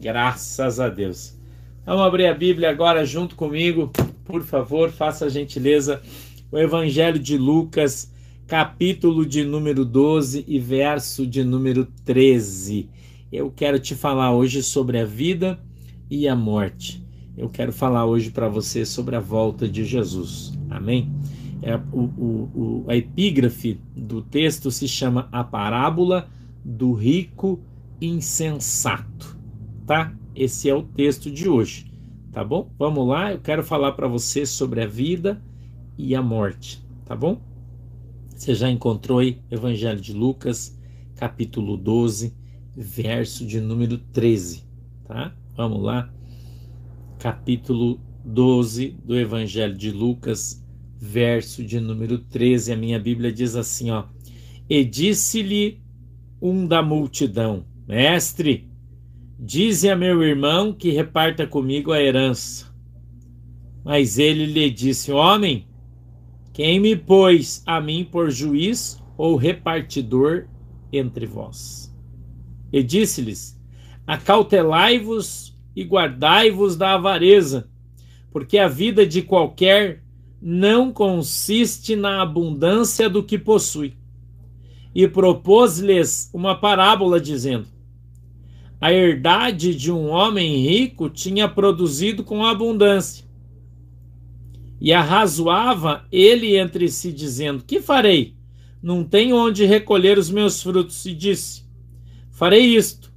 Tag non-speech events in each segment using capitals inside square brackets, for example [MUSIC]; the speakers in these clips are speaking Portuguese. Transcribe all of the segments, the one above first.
Graças a Deus. Vamos abrir a Bíblia agora junto comigo, por favor, faça a gentileza. O Evangelho de Lucas, capítulo de número 12 e verso de número 13. Eu quero te falar hoje sobre a vida e a morte. Eu quero falar hoje para você sobre a volta de Jesus. Amém? É, o, o, o, a epígrafe do texto se chama A Parábola do Rico Insensato tá? Esse é o texto de hoje, tá bom? Vamos lá, eu quero falar para você sobre a vida e a morte, tá bom? Você já encontrou aí Evangelho de Lucas, capítulo 12, verso de número 13, tá? Vamos lá. Capítulo 12 do Evangelho de Lucas, verso de número 13. A minha Bíblia diz assim, ó: E disse-lhe um da multidão: Mestre, Dize a meu irmão que reparta comigo a herança. Mas ele lhe disse: Homem, quem me pôs a mim por juiz ou repartidor entre vós? E disse-lhes: Acautelai-vos e guardai-vos da avareza, porque a vida de qualquer não consiste na abundância do que possui. E propôs-lhes uma parábola, dizendo: a herdade de um homem rico tinha produzido com abundância. E arrazoava ele entre si, dizendo: Que farei? Não tenho onde recolher os meus frutos. E disse: Farei isto: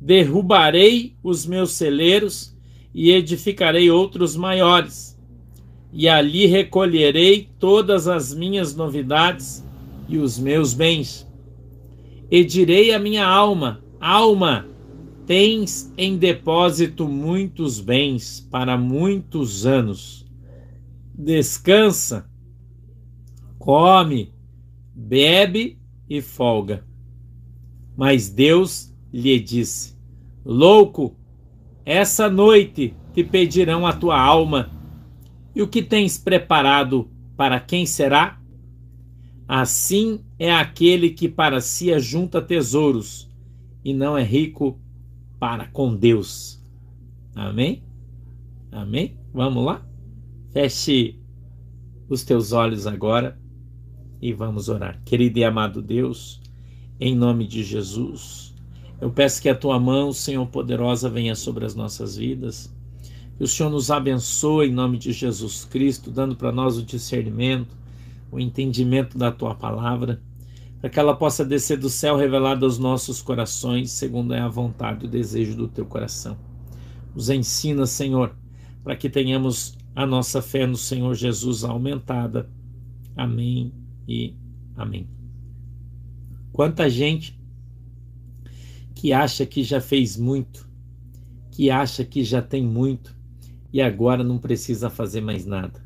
derrubarei os meus celeiros e edificarei outros maiores. E ali recolherei todas as minhas novidades e os meus bens. E direi à minha alma: Alma, tens em depósito muitos bens para muitos anos. Descansa, come, bebe e folga. Mas Deus lhe disse: Louco, essa noite te pedirão a tua alma. E o que tens preparado para quem será? Assim é aquele que para si ajunta tesouros e não é rico para com Deus. Amém? Amém? Vamos lá? Feche os teus olhos agora e vamos orar. Querido e amado Deus, em nome de Jesus, eu peço que a tua mão, Senhor poderosa, venha sobre as nossas vidas. Que o Senhor nos abençoe em nome de Jesus Cristo, dando para nós o discernimento, o entendimento da tua palavra para que ela possa descer do céu revelada aos nossos corações, segundo é a vontade e o desejo do teu coração. Nos ensina, Senhor, para que tenhamos a nossa fé no Senhor Jesus aumentada. Amém e amém. Quanta gente que acha que já fez muito, que acha que já tem muito e agora não precisa fazer mais nada.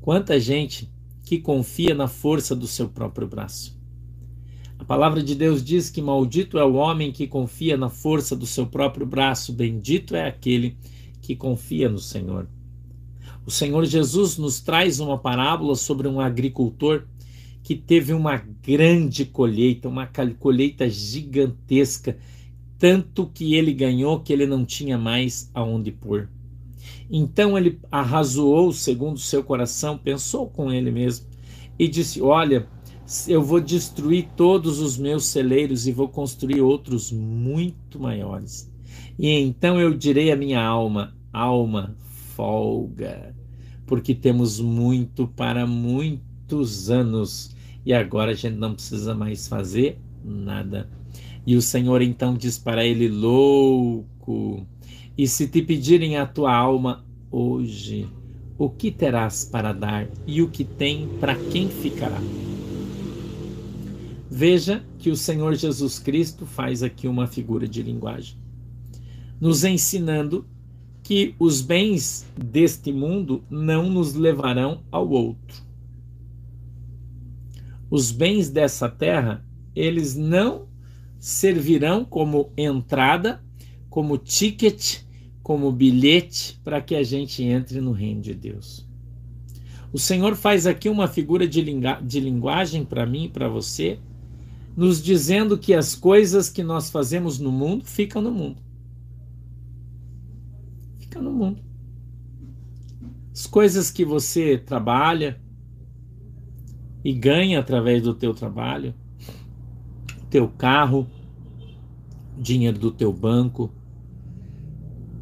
Quanta gente que confia na força do seu próprio braço. A palavra de Deus diz que maldito é o homem que confia na força do seu próprio braço, bendito é aquele que confia no Senhor. O Senhor Jesus nos traz uma parábola sobre um agricultor que teve uma grande colheita, uma colheita gigantesca, tanto que ele ganhou que ele não tinha mais aonde pôr. Então ele arrazoou segundo seu coração, pensou com ele mesmo e disse: Olha, eu vou destruir todos os meus celeiros e vou construir outros muito maiores. E então eu direi à minha alma: alma, folga, porque temos muito para muitos anos e agora a gente não precisa mais fazer nada. E o Senhor então diz para ele: louco, e se te pedirem a tua alma hoje, o que terás para dar e o que tem para quem ficará? Veja que o Senhor Jesus Cristo faz aqui uma figura de linguagem, nos ensinando que os bens deste mundo não nos levarão ao outro. Os bens dessa terra, eles não servirão como entrada, como ticket, como bilhete para que a gente entre no reino de Deus. O Senhor faz aqui uma figura de, de linguagem para mim e para você, nos dizendo que as coisas que nós fazemos no mundo ficam no mundo. fica no mundo. As coisas que você trabalha e ganha através do teu trabalho, teu carro, dinheiro do teu banco,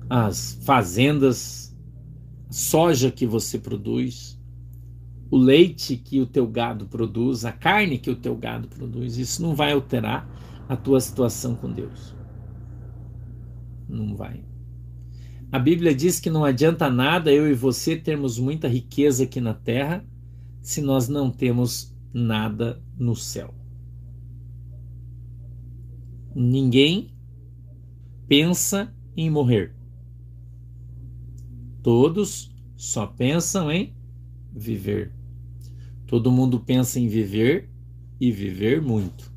as fazendas, soja que você produz, o leite que o teu gado produz, a carne que o teu gado produz, isso não vai alterar a tua situação com Deus. Não vai. A Bíblia diz que não adianta nada eu e você termos muita riqueza aqui na terra se nós não temos nada no céu. Ninguém pensa em morrer. Todos só pensam em viver. Todo mundo pensa em viver e viver muito.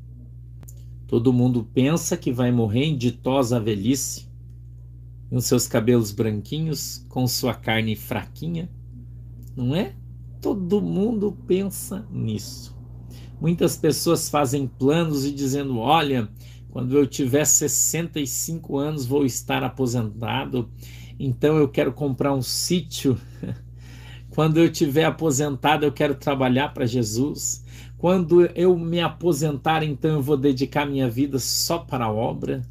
Todo mundo pensa que vai morrer em ditosa velhice, com seus cabelos branquinhos, com sua carne fraquinha. Não é? Todo mundo pensa nisso. Muitas pessoas fazem planos e dizendo: olha, quando eu tiver 65 anos vou estar aposentado, então eu quero comprar um sítio. [LAUGHS] Quando eu tiver aposentado, eu quero trabalhar para Jesus. Quando eu me aposentar, então eu vou dedicar minha vida só para a obra.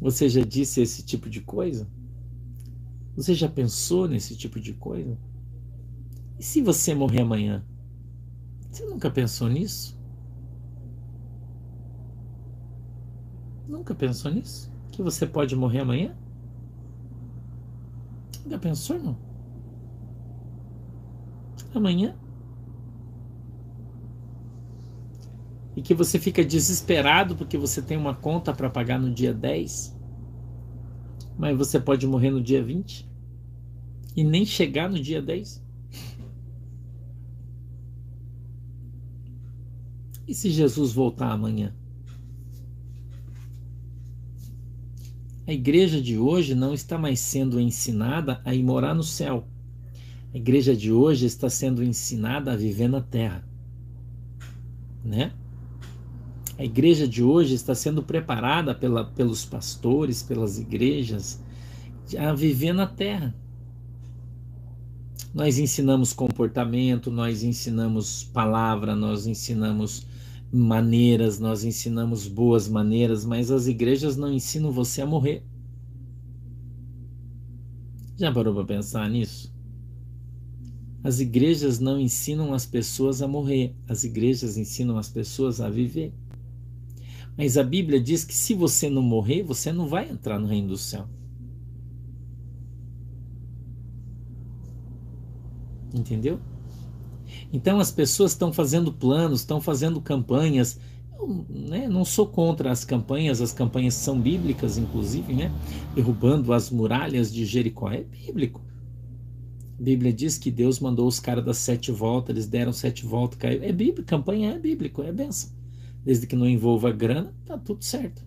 Você já disse esse tipo de coisa? Você já pensou nesse tipo de coisa? E se você morrer amanhã? Você nunca pensou nisso? Nunca pensou nisso? Que você pode morrer amanhã? Nunca pensou, não? Amanhã? E que você fica desesperado porque você tem uma conta para pagar no dia 10, mas você pode morrer no dia 20 e nem chegar no dia 10. E se Jesus voltar amanhã? A igreja de hoje não está mais sendo ensinada a ir morar no céu. A igreja de hoje está sendo ensinada a viver na terra. Né? A igreja de hoje está sendo preparada pela, pelos pastores, pelas igrejas, a viver na terra. Nós ensinamos comportamento, nós ensinamos palavra, nós ensinamos maneiras, nós ensinamos boas maneiras, mas as igrejas não ensinam você a morrer. Já parou para pensar nisso? As igrejas não ensinam as pessoas a morrer, as igrejas ensinam as pessoas a viver. Mas a Bíblia diz que se você não morrer, você não vai entrar no reino do céu. Entendeu? Então as pessoas estão fazendo planos, estão fazendo campanhas. Eu né, não sou contra as campanhas, as campanhas são bíblicas, inclusive, né? Derrubando as muralhas de Jericó. É bíblico. Bíblia diz que Deus mandou os caras das sete voltas, eles deram sete voltas, caiu. É bíblico, campanha é bíblico, é benção. Desde que não envolva grana, tá tudo certo.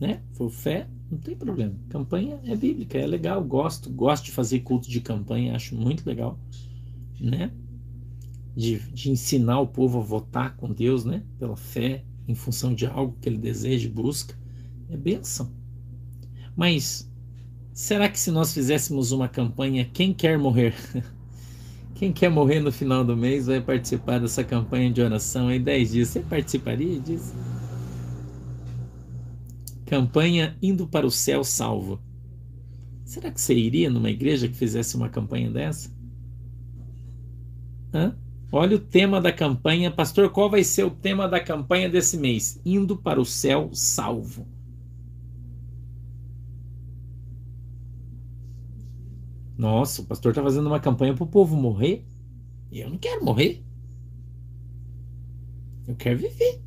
Né? For fé, não tem problema. Campanha é bíblica, é legal, gosto, gosto de fazer culto de campanha, acho muito legal, né? de, de ensinar o povo a votar com Deus, né? Pela fé, em função de algo que ele deseja e busca, é benção. Mas será que se nós fizéssemos uma campanha, quem quer morrer? [LAUGHS] Quem quer morrer no final do mês vai participar dessa campanha de oração em 10 dias. Você participaria disso? Campanha Indo para o Céu Salvo. Será que você iria numa igreja que fizesse uma campanha dessa? Hã? Olha o tema da campanha. Pastor, qual vai ser o tema da campanha desse mês? Indo para o céu salvo. Nossa, o pastor está fazendo uma campanha para o povo morrer. E eu não quero morrer. Eu quero viver.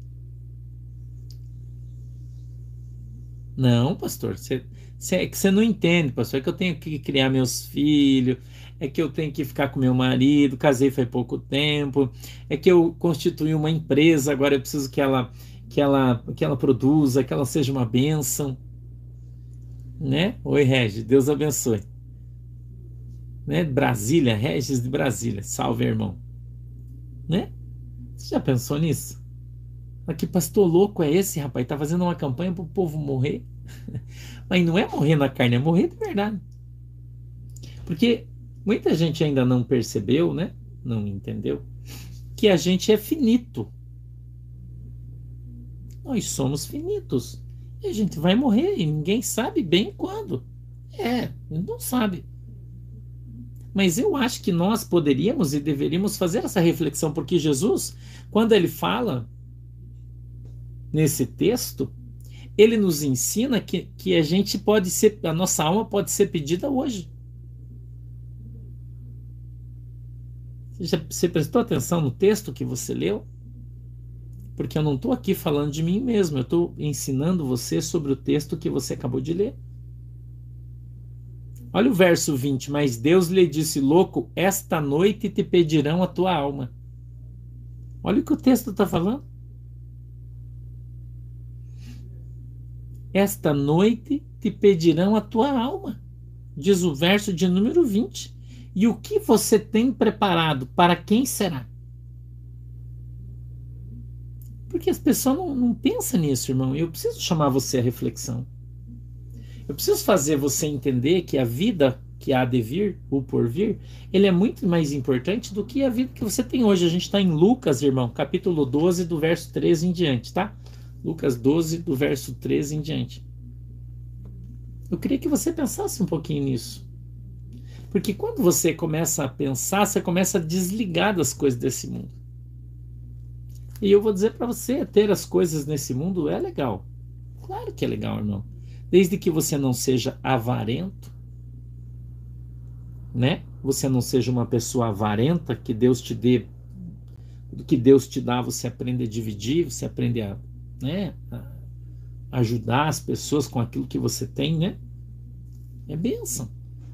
Não, pastor, você, você, é que você não entende, pastor. É que eu tenho que criar meus filhos, é que eu tenho que ficar com meu marido, casei faz pouco tempo, é que eu constituí uma empresa, agora eu preciso que ela que ela que ela produza, que ela seja uma bênção, né? Oi, Regis, Deus abençoe. Né? Brasília, Regis de Brasília, salve, irmão. Né? Você já pensou nisso? Mas que pastor louco é esse, rapaz? Tá fazendo uma campanha para o povo morrer? [LAUGHS] Mas não é morrer na carne, é morrer de verdade. Porque muita gente ainda não percebeu, né? Não entendeu que a gente é finito. Nós somos finitos. E a gente vai morrer e ninguém sabe bem quando. É, não sabe. Mas eu acho que nós poderíamos e deveríamos fazer essa reflexão, porque Jesus, quando ele fala nesse texto, ele nos ensina que, que a gente pode ser, a nossa alma pode ser pedida hoje. Você, você prestou atenção no texto que você leu? Porque eu não estou aqui falando de mim mesmo, eu estou ensinando você sobre o texto que você acabou de ler. Olha o verso 20. Mas Deus lhe disse: Louco, esta noite te pedirão a tua alma. Olha o que o texto está falando. Esta noite te pedirão a tua alma. Diz o verso de número 20. E o que você tem preparado? Para quem será? Porque as pessoas não, não pensam nisso, irmão. Eu preciso chamar você à reflexão. Eu preciso fazer você entender que a vida que há de vir, o porvir, ele é muito mais importante do que a vida que você tem hoje. A gente está em Lucas, irmão, capítulo 12, do verso 13 em diante, tá? Lucas 12, do verso 13 em diante. Eu queria que você pensasse um pouquinho nisso. Porque quando você começa a pensar, você começa a desligar das coisas desse mundo. E eu vou dizer para você, ter as coisas nesse mundo é legal. Claro que é legal, irmão. Desde que você não seja avarento, né? Você não seja uma pessoa avarenta, que Deus te dê do que Deus te dá, você aprende a dividir, você aprende a, né, a ajudar as pessoas com aquilo que você tem, né? É bênção.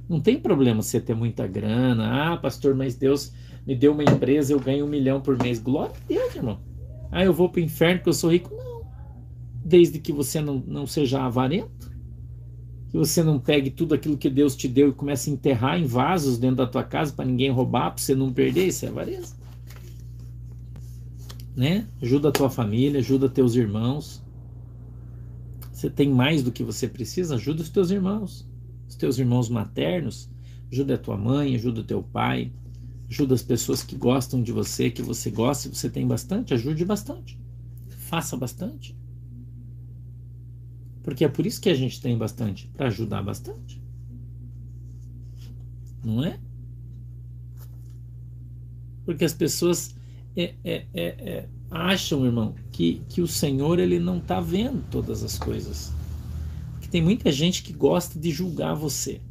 Não tem problema você ter muita grana. Ah, pastor, mas Deus me deu uma empresa, eu ganho um milhão por mês. Glória a Deus, irmão. Ah, eu vou para o inferno porque eu sou rico. Não. Desde que você não, não seja avarento, que você não pegue tudo aquilo que Deus te deu e comece a enterrar em vasos dentro da tua casa para ninguém roubar, para você não perder, isso é avareza. Né? Ajuda a tua família, ajuda teus irmãos. Você tem mais do que você precisa, ajuda os teus irmãos, os teus irmãos maternos, ajuda a tua mãe, ajuda o teu pai, Ajuda as pessoas que gostam de você, que você gosta, você tem bastante, ajude bastante. Faça bastante. Porque é por isso que a gente tem bastante, para ajudar bastante. Não é? Porque as pessoas é, é, é, é acham, irmão, que, que o Senhor ele não está vendo todas as coisas. Porque tem muita gente que gosta de julgar você.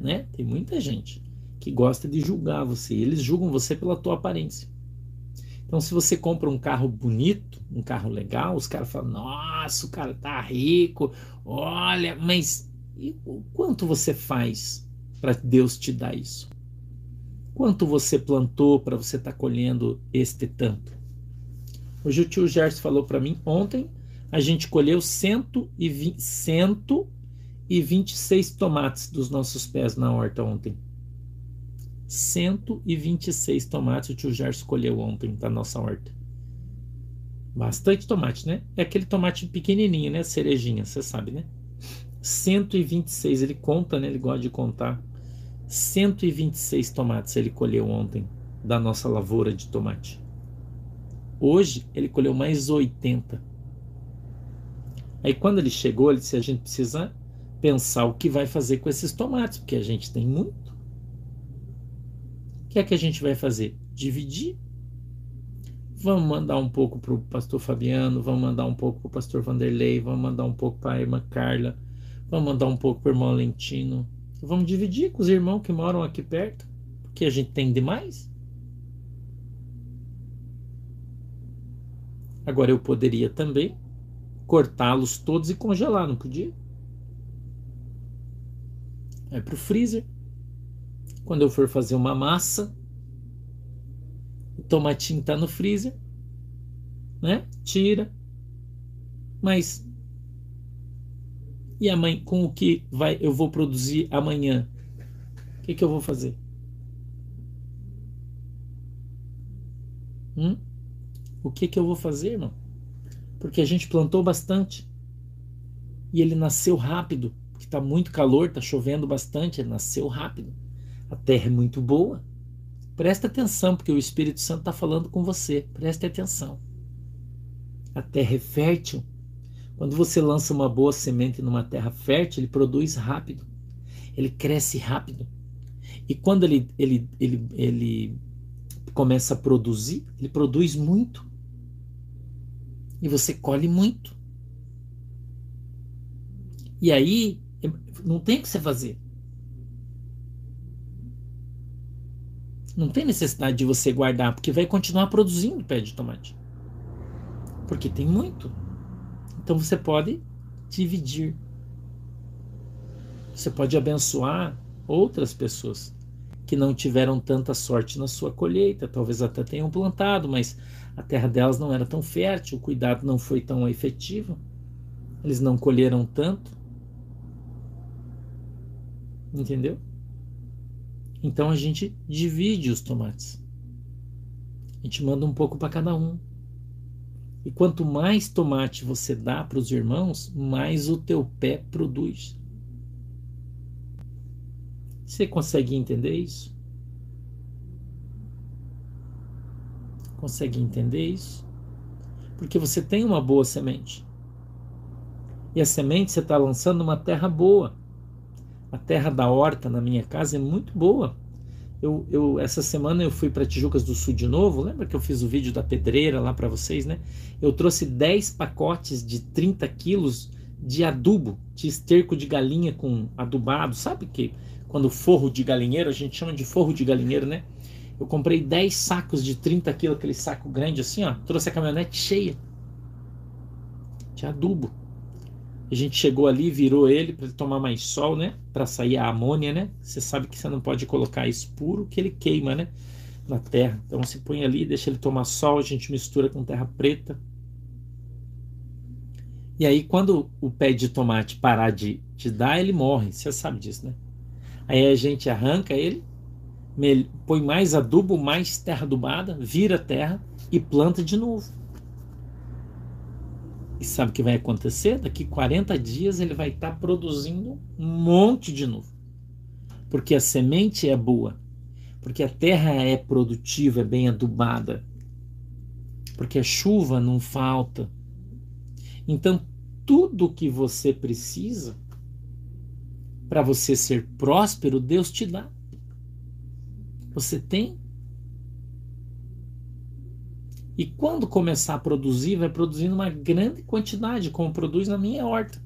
Né? Tem muita gente que gosta de julgar você. Eles julgam você pela tua aparência. Então, se você compra um carro bonito, um carro legal, os caras falam: Nossa, o cara tá rico, olha, mas e o quanto você faz para Deus te dar isso? Quanto você plantou para você estar tá colhendo este tanto? Hoje o tio Gerson falou para mim ontem, a gente colheu 120, 126 tomates dos nossos pés na horta ontem. 126 tomates o tio Gerson colheu ontem da nossa horta. Bastante tomate, né? É aquele tomate pequenininho, né? Cerejinha, você sabe, né? 126, ele conta, né? Ele gosta de contar. 126 tomates ele colheu ontem da nossa lavoura de tomate. Hoje ele colheu mais 80. Aí quando ele chegou, ele disse: a gente precisa pensar o que vai fazer com esses tomates, porque a gente tem muito que é que a gente vai fazer? Dividir. Vamos mandar um pouco para o pastor Fabiano, vamos mandar um pouco para o pastor Vanderlei, vamos mandar um pouco para a irmã Carla, vamos mandar um pouco para o irmão Lentino. Vamos dividir com os irmãos que moram aqui perto, porque a gente tem demais. Agora eu poderia também cortá-los todos e congelar, não podia? Vai para o freezer. Quando eu for fazer uma massa, o tomatinho está no freezer, né? Tira. Mas e amanhã com o que vai eu vou produzir amanhã? O que, que eu vou fazer? Hum? O que, que eu vou fazer, irmão? Porque a gente plantou bastante. E ele nasceu rápido, porque está muito calor, está chovendo bastante, ele nasceu rápido. A terra é muito boa. Presta atenção, porque o Espírito Santo está falando com você. Preste atenção. A terra é fértil. Quando você lança uma boa semente numa terra fértil, ele produz rápido. Ele cresce rápido. E quando ele, ele, ele, ele começa a produzir, ele produz muito. E você colhe muito. E aí, não tem o que você fazer. Não tem necessidade de você guardar, porque vai continuar produzindo pé de tomate. Porque tem muito. Então você pode dividir. Você pode abençoar outras pessoas que não tiveram tanta sorte na sua colheita, talvez até tenham plantado, mas a terra delas não era tão fértil, o cuidado não foi tão efetivo, eles não colheram tanto. Entendeu? Então a gente divide os tomates. A gente manda um pouco para cada um. E quanto mais tomate você dá para os irmãos, mais o teu pé produz. Você consegue entender isso? Consegue entender isso? Porque você tem uma boa semente. E a semente você está lançando numa terra boa. A terra da horta na minha casa é muito boa. Eu, eu, essa semana eu fui para Tijucas do Sul de novo. Lembra que eu fiz o vídeo da pedreira lá para vocês, né? Eu trouxe 10 pacotes de 30 quilos de adubo, de esterco de galinha com adubado. Sabe que quando forro de galinheiro, a gente chama de forro de galinheiro, né? Eu comprei 10 sacos de 30 quilos, aquele saco grande assim, ó. Trouxe a caminhonete cheia de adubo. A gente chegou ali, virou ele para ele tomar mais sol, né? Para sair a amônia, né? Você sabe que você não pode colocar isso puro, que ele queima, né? Na terra. Então você põe ali, deixa ele tomar sol, a gente mistura com terra preta. E aí, quando o pé de tomate parar de, de dar, ele morre. Você sabe disso, né? Aí a gente arranca ele, põe mais adubo, mais terra adubada, vira terra e planta de novo. E sabe o que vai acontecer? Daqui 40 dias ele vai estar tá produzindo um monte de novo. Porque a semente é boa. Porque a terra é produtiva, é bem adubada. Porque a chuva não falta. Então, tudo que você precisa para você ser próspero, Deus te dá. Você tem. E quando começar a produzir, vai produzindo uma grande quantidade, como produz na minha horta.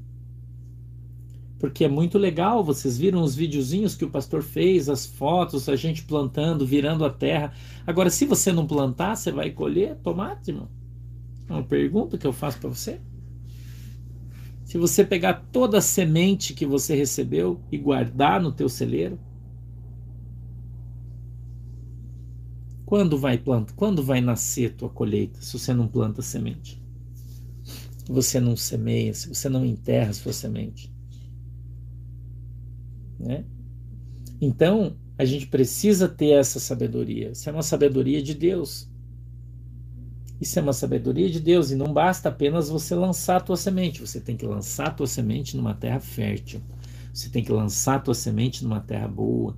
Porque é muito legal, vocês viram os videozinhos que o pastor fez, as fotos, a gente plantando, virando a terra. Agora, se você não plantar, você vai colher tomate, irmão? É uma pergunta que eu faço para você. Se você pegar toda a semente que você recebeu e guardar no teu celeiro, quando vai planta? Quando vai nascer tua colheita? Se você não planta semente, se você não semeia, se você não enterra sua semente, né? Então a gente precisa ter essa sabedoria. Isso é uma sabedoria de Deus. Isso é uma sabedoria de Deus e não basta apenas você lançar a tua semente, você tem que lançar a tua semente numa terra fértil. Você tem que lançar a tua semente numa terra boa,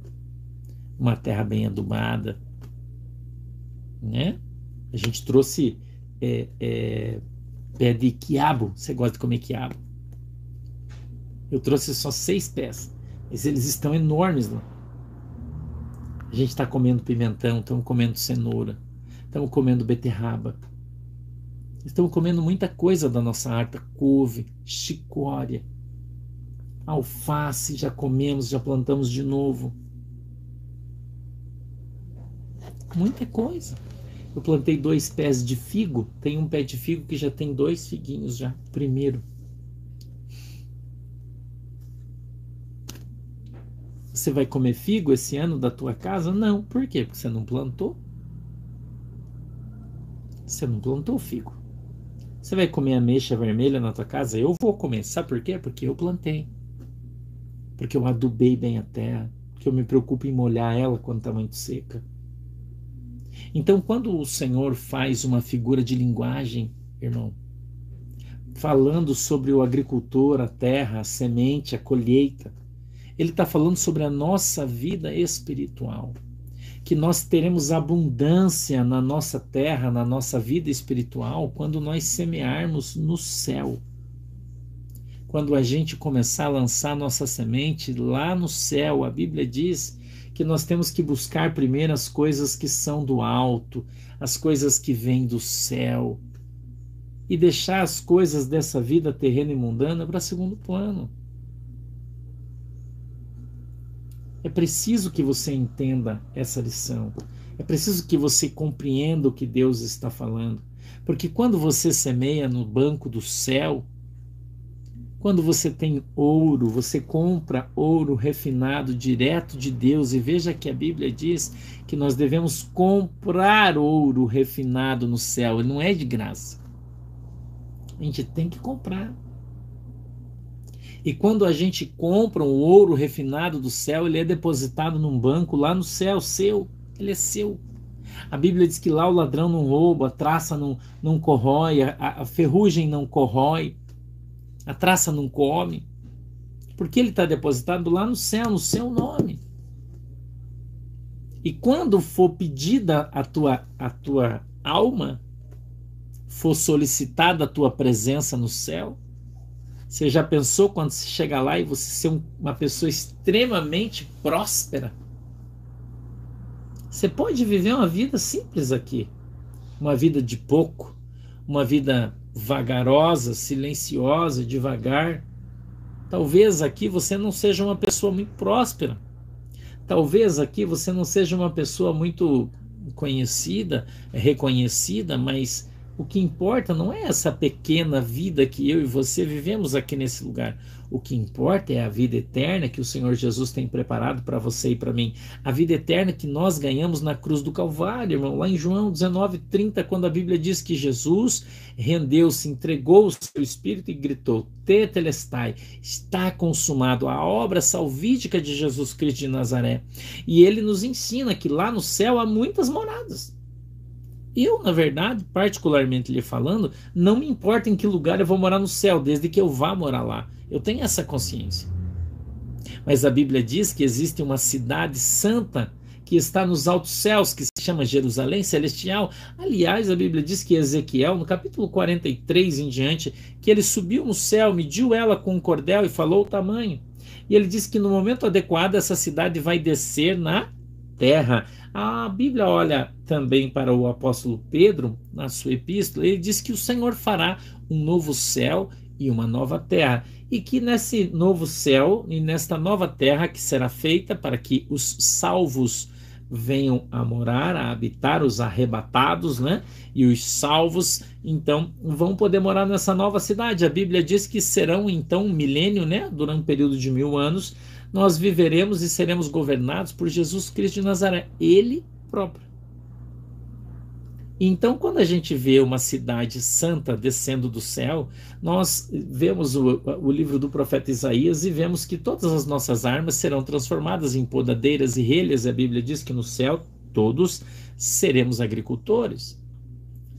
uma terra bem adubada, né? A gente trouxe é, é, pé de quiabo. Você gosta de comer quiabo? Eu trouxe só seis pés, mas eles estão enormes lá. A gente está comendo pimentão, estamos comendo cenoura, estamos comendo beterraba, Estamos comendo muita coisa da nossa horta, couve, chicória, alface, já comemos, já plantamos de novo. Muita coisa. Eu plantei dois pés de figo, tem um pé de figo que já tem dois figuinhos já, primeiro. Você vai comer figo esse ano da tua casa? Não. Por quê? Porque você não plantou. Você não plantou figo. Você vai comer ameixa vermelha na tua casa? Eu vou comer. Sabe por quê? Porque eu plantei. Porque eu adubei bem a terra. Porque eu me preocupo em molhar ela quando está muito seca. Então, quando o Senhor faz uma figura de linguagem, irmão, falando sobre o agricultor, a terra, a semente, a colheita. Ele está falando sobre a nossa vida espiritual. Que nós teremos abundância na nossa terra, na nossa vida espiritual, quando nós semearmos no céu. Quando a gente começar a lançar nossa semente lá no céu, a Bíblia diz que nós temos que buscar primeiro as coisas que são do alto, as coisas que vêm do céu, e deixar as coisas dessa vida terrena e mundana para segundo plano. É preciso que você entenda essa lição. É preciso que você compreenda o que Deus está falando. Porque quando você semeia no banco do céu, quando você tem ouro, você compra ouro refinado direto de Deus, e veja que a Bíblia diz que nós devemos comprar ouro refinado no céu, ele não é de graça. A gente tem que comprar. E quando a gente compra um ouro refinado do céu, ele é depositado num banco lá no céu, seu. Ele é seu. A Bíblia diz que lá o ladrão não rouba, a traça não, não corrói, a, a ferrugem não corrói, a traça não come. Porque ele está depositado lá no céu, no seu nome. E quando for pedida a tua, a tua alma, for solicitada a tua presença no céu, você já pensou quando você chegar lá e você ser uma pessoa extremamente próspera? Você pode viver uma vida simples aqui, uma vida de pouco, uma vida vagarosa, silenciosa, devagar. Talvez aqui você não seja uma pessoa muito próspera. Talvez aqui você não seja uma pessoa muito conhecida, reconhecida, mas o que importa não é essa pequena vida que eu e você vivemos aqui nesse lugar. O que importa é a vida eterna que o Senhor Jesus tem preparado para você e para mim. A vida eterna que nós ganhamos na cruz do Calvário, irmão. Lá em João 19:30, quando a Bíblia diz que Jesus rendeu-se, entregou o seu espírito e gritou: Tetelestai, está consumado a obra salvífica de Jesus Cristo de Nazaré. E ele nos ensina que lá no céu há muitas moradas. Eu, na verdade, particularmente lhe falando, não me importa em que lugar eu vou morar no céu, desde que eu vá morar lá. Eu tenho essa consciência. Mas a Bíblia diz que existe uma cidade santa que está nos altos céus, que se chama Jerusalém Celestial. Aliás, a Bíblia diz que Ezequiel, no capítulo 43 em diante, que ele subiu no céu, mediu ela com um cordel e falou o tamanho. E ele diz que no momento adequado essa cidade vai descer na terra. A Bíblia olha também para o apóstolo Pedro, na sua epístola, ele diz que o Senhor fará um novo céu e uma nova terra, e que nesse novo céu e nesta nova terra que será feita para que os salvos venham a morar, a habitar, os arrebatados, né? E os salvos, então, vão poder morar nessa nova cidade. A Bíblia diz que serão, então, um milênio, né? Durante um período de mil anos, nós viveremos e seremos governados por Jesus Cristo de Nazaré, Ele próprio. Então, quando a gente vê uma cidade santa descendo do céu, nós vemos o, o, livro do profeta Isaías e vemos que todas as nossas armas serão transformadas em podadeiras e relhas. A Bíblia diz que no céu todos seremos agricultores.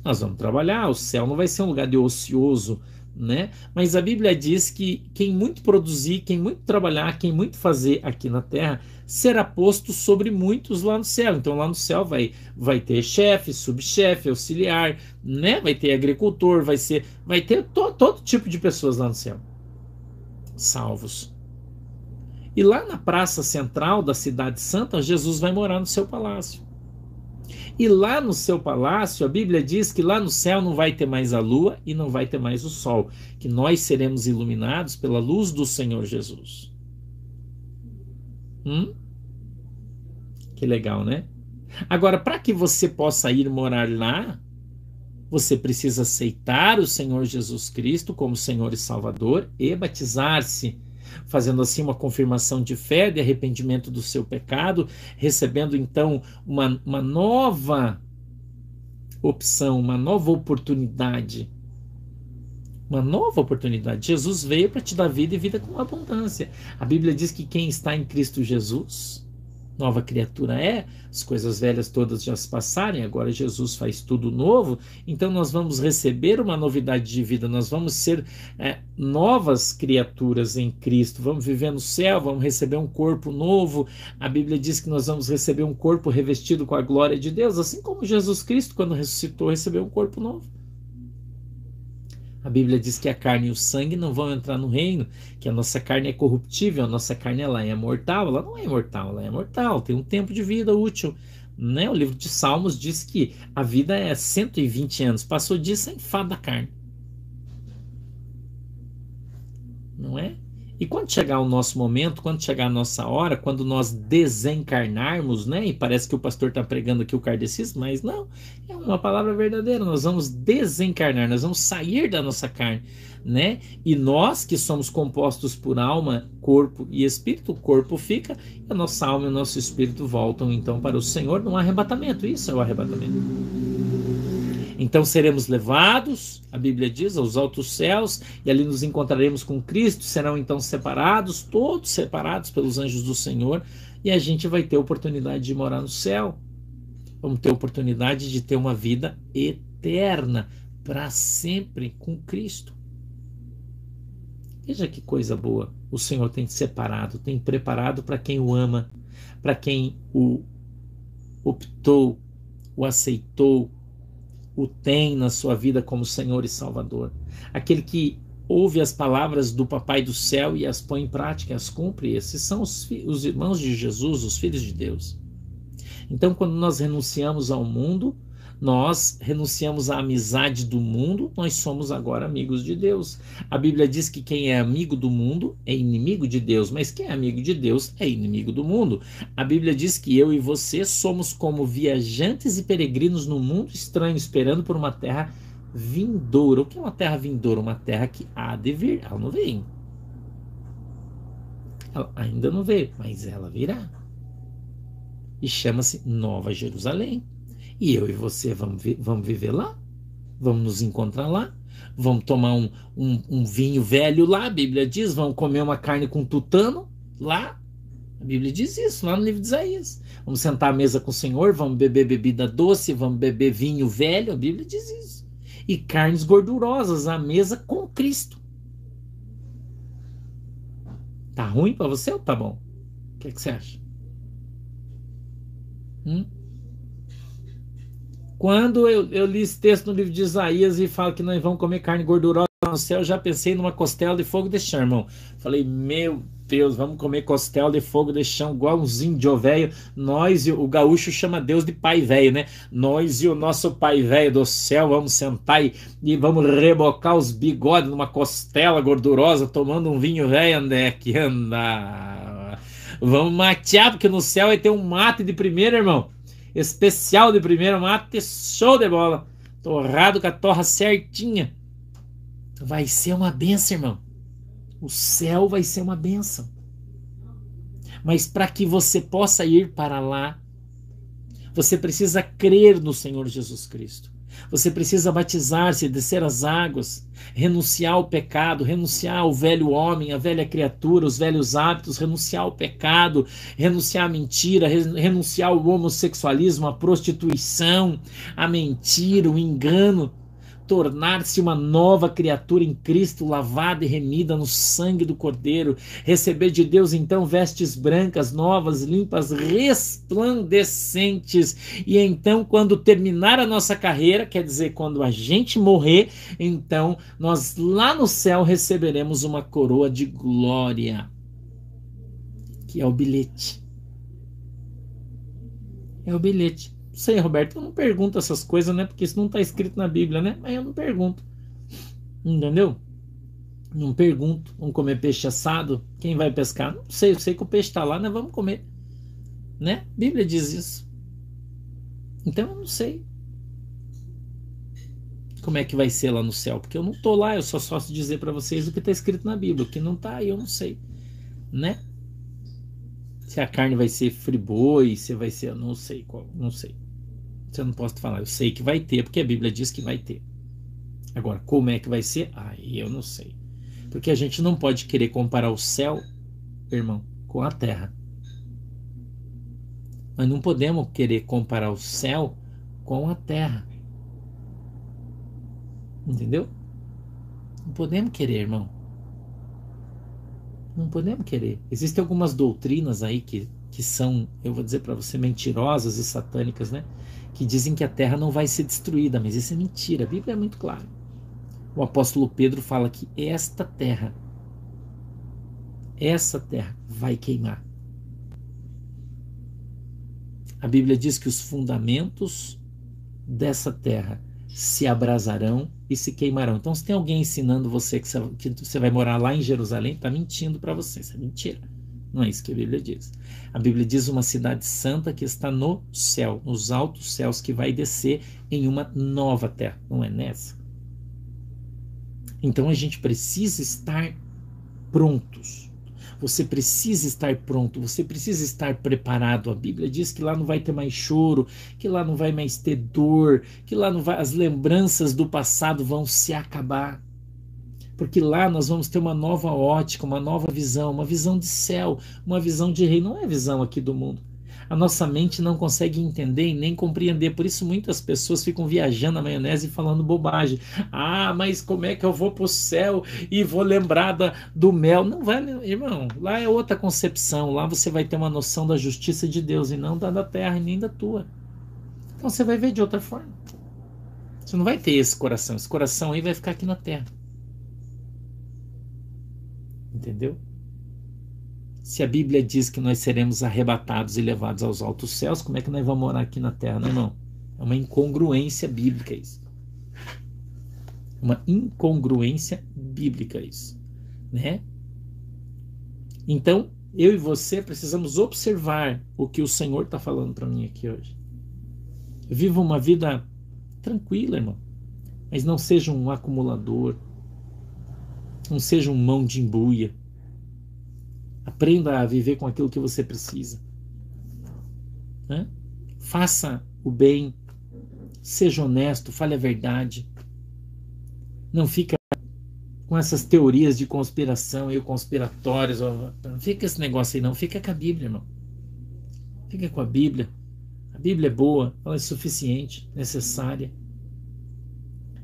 Nós vamos trabalhar, o céu não vai ser um lugar de ocioso, né? Mas a Bíblia diz que quem muito produzir, quem muito trabalhar, quem muito fazer aqui na terra, será posto sobre muitos lá no céu. Então lá no céu vai vai ter chefe, subchefe, auxiliar, né? Vai ter agricultor, vai ser, vai ter to, todo tipo de pessoas lá no céu. Salvos. E lá na praça central da cidade santa, Jesus vai morar no seu palácio. E lá no seu palácio, a Bíblia diz que lá no céu não vai ter mais a lua e não vai ter mais o sol, que nós seremos iluminados pela luz do Senhor Jesus. Hum? Que legal, né? Agora, para que você possa ir morar lá, você precisa aceitar o Senhor Jesus Cristo como Senhor e Salvador e batizar-se fazendo assim uma confirmação de fé, de arrependimento do seu pecado, recebendo então uma, uma nova opção, uma nova oportunidade. Uma nova oportunidade. Jesus veio para te dar vida e vida com abundância. A Bíblia diz que quem está em Cristo Jesus nova criatura é, as coisas velhas todas já se passarem, agora Jesus faz tudo novo, então nós vamos receber uma novidade de vida, nós vamos ser é, novas criaturas em Cristo, vamos viver no céu, vamos receber um corpo novo. A Bíblia diz que nós vamos receber um corpo revestido com a glória de Deus, assim como Jesus Cristo, quando ressuscitou, recebeu um corpo novo. A Bíblia diz que a carne e o sangue não vão entrar no reino, que a nossa carne é corruptível, a nossa carne ela é mortal, ela não é imortal, ela é mortal, tem um tempo de vida útil. Né? O livro de Salmos diz que a vida é 120 anos, passou disso é enfado da carne. Não é? E quando chegar o nosso momento, quando chegar a nossa hora, quando nós desencarnarmos, né? E parece que o pastor está pregando aqui o kardecismo, mas não, é uma palavra verdadeira. Nós vamos desencarnar, nós vamos sair da nossa carne, né? E nós que somos compostos por alma, corpo e espírito, o corpo fica, e a nossa alma e o nosso espírito voltam então para o Senhor num arrebatamento. Isso é o arrebatamento. Então seremos levados, a Bíblia diz, aos altos céus, e ali nos encontraremos com Cristo, serão então separados, todos separados pelos anjos do Senhor, e a gente vai ter oportunidade de morar no céu. Vamos ter oportunidade de ter uma vida eterna, para sempre com Cristo. Veja que coisa boa o Senhor tem separado, tem preparado para quem o ama, para quem o optou, o aceitou, o tem na sua vida como Senhor e Salvador. Aquele que ouve as palavras do Papai do céu e as põe em prática, as cumpre. Esses são os, os irmãos de Jesus, os filhos de Deus. Então, quando nós renunciamos ao mundo, nós renunciamos à amizade do mundo, nós somos agora amigos de Deus. A Bíblia diz que quem é amigo do mundo é inimigo de Deus, mas quem é amigo de Deus é inimigo do mundo. A Bíblia diz que eu e você somos como viajantes e peregrinos no mundo estranho, esperando por uma terra vindoura. O que é uma terra vindoura? Uma terra que há de vir. Ela não vem. Ela ainda não veio, mas ela virá. E chama-se Nova Jerusalém. E eu e você vamos, vi vamos viver lá, vamos nos encontrar lá, vamos tomar um, um, um, vinho velho lá, a Bíblia diz, vamos comer uma carne com tutano lá. A Bíblia diz isso lá no livro de Isaías. Vamos sentar à mesa com o Senhor, vamos beber bebida doce, vamos beber vinho velho, a Bíblia diz isso. E carnes gordurosas à mesa com Cristo. Tá ruim para você ou tá bom? O que, é que você acha? Hum? Quando eu, eu li esse texto no livro de Isaías e falo que nós vamos comer carne gordurosa no céu, eu já pensei numa costela de fogo de chão, irmão. Falei, meu Deus, vamos comer costela de fogo de chão, igual um índio velho. Nós o gaúcho chama Deus de pai velho, né? Nós e o nosso pai velho do céu vamos sentar e, e, vamos rebocar os bigodes numa costela gordurosa, tomando um vinho velho, onde é que anda? Vamos matear, porque no céu vai ter um mate de primeira, irmão especial de primeiro mate, show de bola. Torrado com a torra certinha. Vai ser uma benção, irmão. O céu vai ser uma benção. Mas para que você possa ir para lá, você precisa crer no Senhor Jesus Cristo. Você precisa batizar-se, descer as águas, renunciar ao pecado, renunciar ao velho homem, a velha criatura, os velhos hábitos, renunciar ao pecado, renunciar à mentira, renunciar ao homossexualismo, à prostituição, à mentira, o engano tornar-se uma nova criatura em Cristo, lavada e remida no sangue do Cordeiro, receber de Deus então vestes brancas, novas, limpas, resplandecentes. E então, quando terminar a nossa carreira, quer dizer, quando a gente morrer, então nós lá no céu receberemos uma coroa de glória, que é o bilhete. É o bilhete sei, Roberto, eu não pergunto essas coisas, né? Porque isso não está escrito na Bíblia, né? Mas eu não pergunto. Entendeu? Não pergunto. Vamos comer peixe assado? Quem vai pescar? Não sei, eu sei que o peixe está lá, né? Vamos comer. Né? A Bíblia diz isso. Então eu não sei como é que vai ser lá no céu, porque eu não tô lá, eu só só dizer para vocês o que está escrito na Bíblia, o que não está, eu não sei, né? Se a carne vai ser friboi, se vai ser, não sei qual, não sei. Você não posso falar. Eu sei que vai ter, porque a Bíblia diz que vai ter. Agora, como é que vai ser? Aí eu não sei. Porque a gente não pode querer comparar o céu, irmão, com a terra. Mas não podemos querer comparar o céu com a terra. Entendeu? Não podemos querer, irmão. Não podemos querer. Existem algumas doutrinas aí que, que são, eu vou dizer para você, mentirosas e satânicas, né? Que dizem que a terra não vai ser destruída, mas isso é mentira. A Bíblia é muito clara. O apóstolo Pedro fala que esta terra, essa terra vai queimar. A Bíblia diz que os fundamentos dessa terra se abrasarão e se queimarão. Então, se tem alguém ensinando você que você vai morar lá em Jerusalém, está mentindo para você. Isso é mentira. Não é isso que a Bíblia diz. A Bíblia diz uma cidade santa que está no céu, nos altos céus, que vai descer em uma nova terra. Não é nessa? Então a gente precisa estar prontos você precisa estar pronto, você precisa estar preparado. A Bíblia diz que lá não vai ter mais choro, que lá não vai mais ter dor, que lá não vai, as lembranças do passado vão se acabar. Porque lá nós vamos ter uma nova ótica, uma nova visão, uma visão de céu, uma visão de rei, não é visão aqui do mundo a nossa mente não consegue entender e nem compreender. Por isso muitas pessoas ficam viajando na maionese e falando bobagem. Ah, mas como é que eu vou para o céu e vou lembrar da, do mel? Não vai, irmão. Lá é outra concepção. Lá você vai ter uma noção da justiça de Deus e não da da terra e nem da tua. Então você vai ver de outra forma. Você não vai ter esse coração. Esse coração aí vai ficar aqui na terra. Entendeu? Se a Bíblia diz que nós seremos arrebatados e levados aos altos céus, como é que nós vamos morar aqui na terra, não, irmão? É uma incongruência bíblica isso. Uma incongruência bíblica isso, né? Então, eu e você precisamos observar o que o Senhor está falando para mim aqui hoje. Viva uma vida tranquila, irmão. Mas não seja um acumulador. Não seja um mão de embuia. Aprenda a viver com aquilo que você precisa. Né? Faça o bem, seja honesto, fale a verdade. Não fica com essas teorias de conspiração e conspiratórios. Não fica esse negócio aí, não. Fica com a Bíblia, irmão. Fica com a Bíblia. A Bíblia é boa, ela é suficiente, necessária.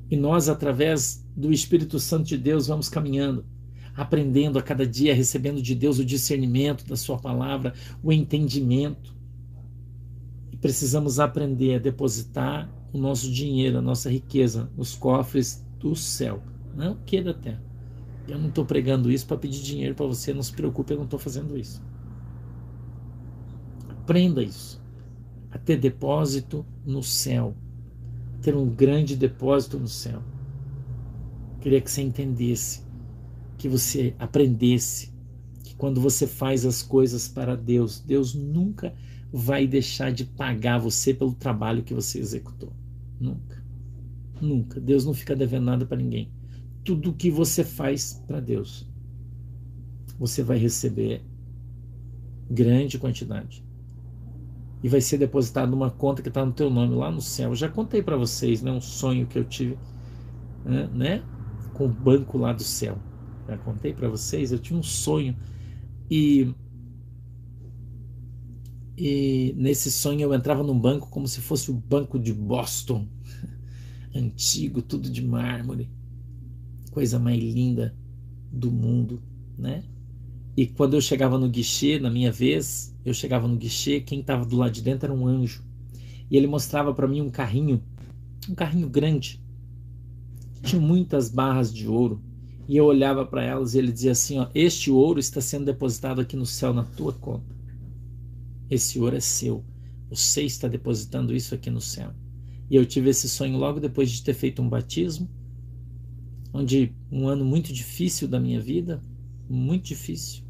E nós, através do Espírito Santo de Deus, vamos caminhando aprendendo a cada dia, recebendo de Deus o discernimento da Sua palavra, o entendimento. E precisamos aprender a depositar o nosso dinheiro, a nossa riqueza nos cofres do céu, não que da terra. Eu não estou pregando isso para pedir dinheiro para você, não se preocupe, eu não estou fazendo isso. Aprenda isso. A ter depósito no céu. Ter um grande depósito no céu. Queria que você entendesse que você aprendesse que quando você faz as coisas para Deus, Deus nunca vai deixar de pagar você pelo trabalho que você executou. Nunca. Nunca. Deus não fica devendo nada para ninguém. Tudo que você faz para Deus, você vai receber grande quantidade. E vai ser depositado numa conta que está no teu nome lá no céu. Eu já contei para vocês, né, um sonho que eu tive, né, né com o banco lá do céu. Já contei para vocês, eu tinha um sonho. E e nesse sonho eu entrava num banco como se fosse o banco de Boston, [LAUGHS] antigo, tudo de mármore, coisa mais linda do mundo, né? E quando eu chegava no guichê, na minha vez, eu chegava no guichê, quem estava do lado de dentro era um anjo. E ele mostrava para mim um carrinho, um carrinho grande, tinha muitas barras de ouro e eu olhava para elas e ele dizia assim: ó, Este ouro está sendo depositado aqui no céu na tua conta. Esse ouro é seu. Você está depositando isso aqui no céu. E eu tive esse sonho logo depois de ter feito um batismo, onde um ano muito difícil da minha vida, muito difícil,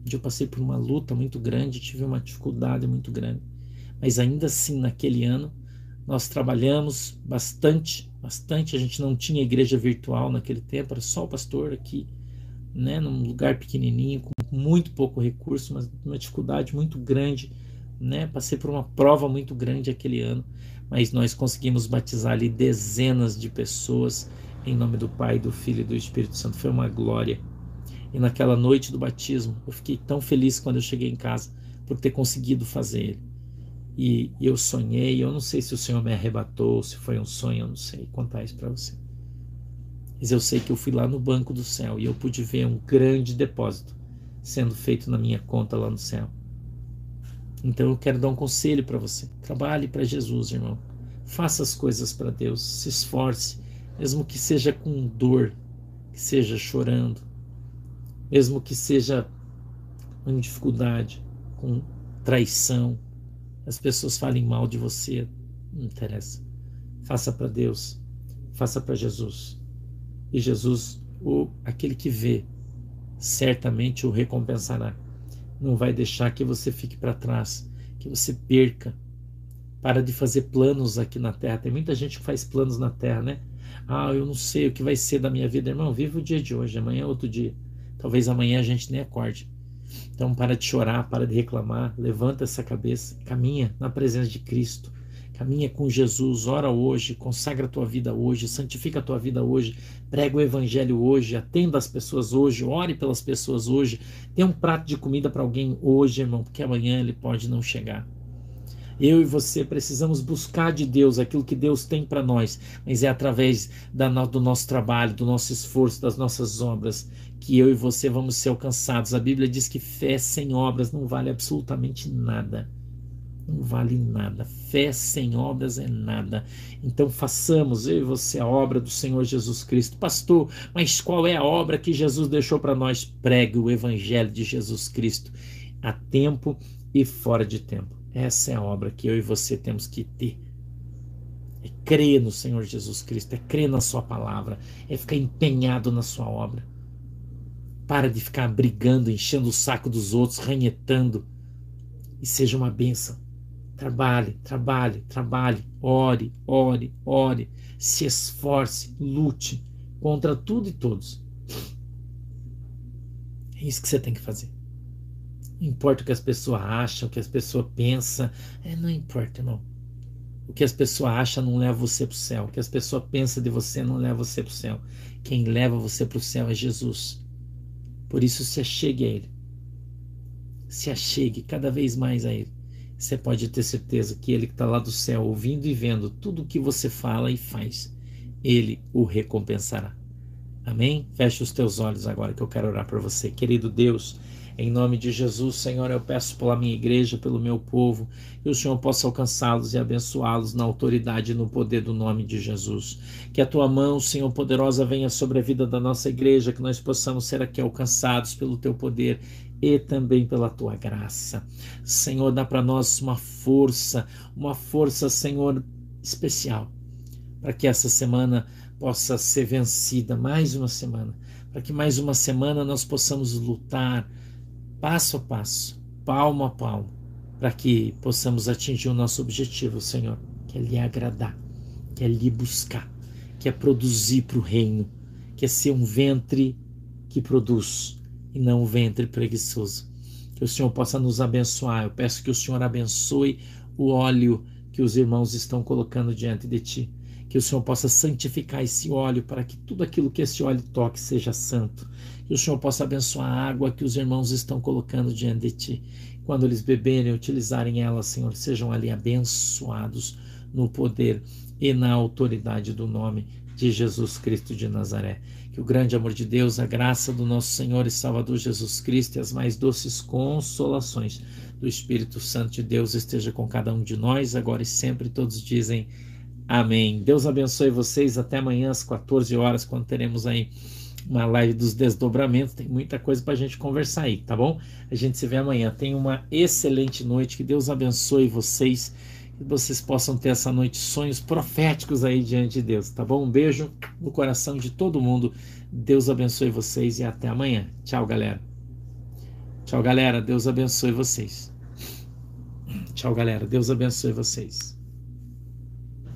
onde eu passei por uma luta muito grande, tive uma dificuldade muito grande. Mas ainda assim, naquele ano, nós trabalhamos bastante, bastante. A gente não tinha igreja virtual naquele tempo, era só o pastor aqui, né, num lugar pequenininho, com muito pouco recurso, mas uma dificuldade muito grande, né? Passei por uma prova muito grande aquele ano, mas nós conseguimos batizar ali dezenas de pessoas em nome do Pai, do Filho e do Espírito Santo. Foi uma glória. E naquela noite do batismo, eu fiquei tão feliz quando eu cheguei em casa por ter conseguido fazer ele. E eu sonhei, eu não sei se o Senhor me arrebatou, se foi um sonho, eu não sei contar isso para você. Mas eu sei que eu fui lá no banco do céu e eu pude ver um grande depósito sendo feito na minha conta lá no céu. Então eu quero dar um conselho para você. Trabalhe para Jesus, irmão. Faça as coisas para Deus, se esforce, mesmo que seja com dor, que seja chorando, mesmo que seja com dificuldade, com traição, as pessoas falem mal de você, não interessa. Faça para Deus, faça para Jesus. E Jesus, o aquele que vê, certamente o recompensará. Não vai deixar que você fique para trás, que você perca. Para de fazer planos aqui na terra. Tem muita gente que faz planos na terra, né? Ah, eu não sei o que vai ser da minha vida. Irmão, vive o dia de hoje, amanhã é outro dia. Talvez amanhã a gente nem acorde. Então para de chorar, para de reclamar, levanta essa cabeça, caminha na presença de Cristo, caminha com Jesus, ora hoje, consagra a tua vida hoje, santifica a tua vida hoje, prega o evangelho hoje, atenda as pessoas hoje, ore pelas pessoas hoje, dê um prato de comida para alguém hoje, irmão, porque amanhã ele pode não chegar. Eu e você precisamos buscar de Deus aquilo que Deus tem para nós, mas é através da, do nosso trabalho, do nosso esforço, das nossas obras que eu e você vamos ser alcançados. A Bíblia diz que fé sem obras não vale absolutamente nada. Não vale nada. Fé sem obras é nada. Então façamos, eu e você, a obra do Senhor Jesus Cristo. Pastor, mas qual é a obra que Jesus deixou para nós? Pregue o Evangelho de Jesus Cristo a tempo e fora de tempo. Essa é a obra que eu e você temos que ter. É crer no Senhor Jesus Cristo, é crer na Sua palavra, é ficar empenhado na Sua obra. Para de ficar brigando, enchendo o saco dos outros, ranhetando. E seja uma bênção. Trabalhe, trabalhe, trabalhe. Ore, ore, ore. Se esforce, lute contra tudo e todos. É isso que você tem que fazer. Não importa o que as pessoas acham, o que as pessoas pensam. É, não importa, não. O que as pessoas acham não leva você para o céu. O que as pessoas pensam de você não leva você para o céu. Quem leva você para o céu é Jesus. Por isso, se achegue a Ele. Se achegue cada vez mais a Ele. Você pode ter certeza que Ele que está lá do céu, ouvindo e vendo tudo o que você fala e faz, Ele o recompensará. Amém? Feche os teus olhos agora que eu quero orar para você. Querido Deus, em nome de Jesus, Senhor, eu peço pela minha igreja, pelo meu povo, que o Senhor possa alcançá-los e abençoá-los na autoridade e no poder do nome de Jesus. Que a tua mão, Senhor poderosa, venha sobre a vida da nossa igreja, que nós possamos ser aqui alcançados pelo teu poder e também pela tua graça. Senhor, dá para nós uma força, uma força, Senhor, especial, para que essa semana possa ser vencida, mais uma semana, para que mais uma semana nós possamos lutar passo a passo, palmo a palmo, para que possamos atingir o nosso objetivo, Senhor, que é lhe agradar, que é lhe buscar, que é produzir para o reino, que é ser um ventre que produz e não um ventre preguiçoso. Que o Senhor possa nos abençoar. Eu peço que o Senhor abençoe o óleo que os irmãos estão colocando diante de ti. Que o Senhor possa santificar esse óleo para que tudo aquilo que esse óleo toque seja santo. Que o Senhor possa abençoar a água que os irmãos estão colocando diante de ti. Quando eles beberem, utilizarem ela, Senhor, sejam ali abençoados no poder e na autoridade do nome de Jesus Cristo de Nazaré. Que o grande amor de Deus, a graça do nosso Senhor e Salvador Jesus Cristo e as mais doces consolações do Espírito Santo de Deus esteja com cada um de nós, agora e sempre. Todos dizem amém. Deus abençoe vocês. Até amanhã às 14 horas, quando teremos aí uma live dos desdobramentos. Tem muita coisa para a gente conversar aí, tá bom? A gente se vê amanhã. Tenha uma excelente noite. Que Deus abençoe vocês. Que vocês possam ter essa noite sonhos proféticos aí diante de Deus, tá bom? Um beijo no coração de todo mundo. Deus abençoe vocês e até amanhã. Tchau, galera. Tchau, galera. Deus abençoe vocês. Tchau, galera. Deus abençoe vocês.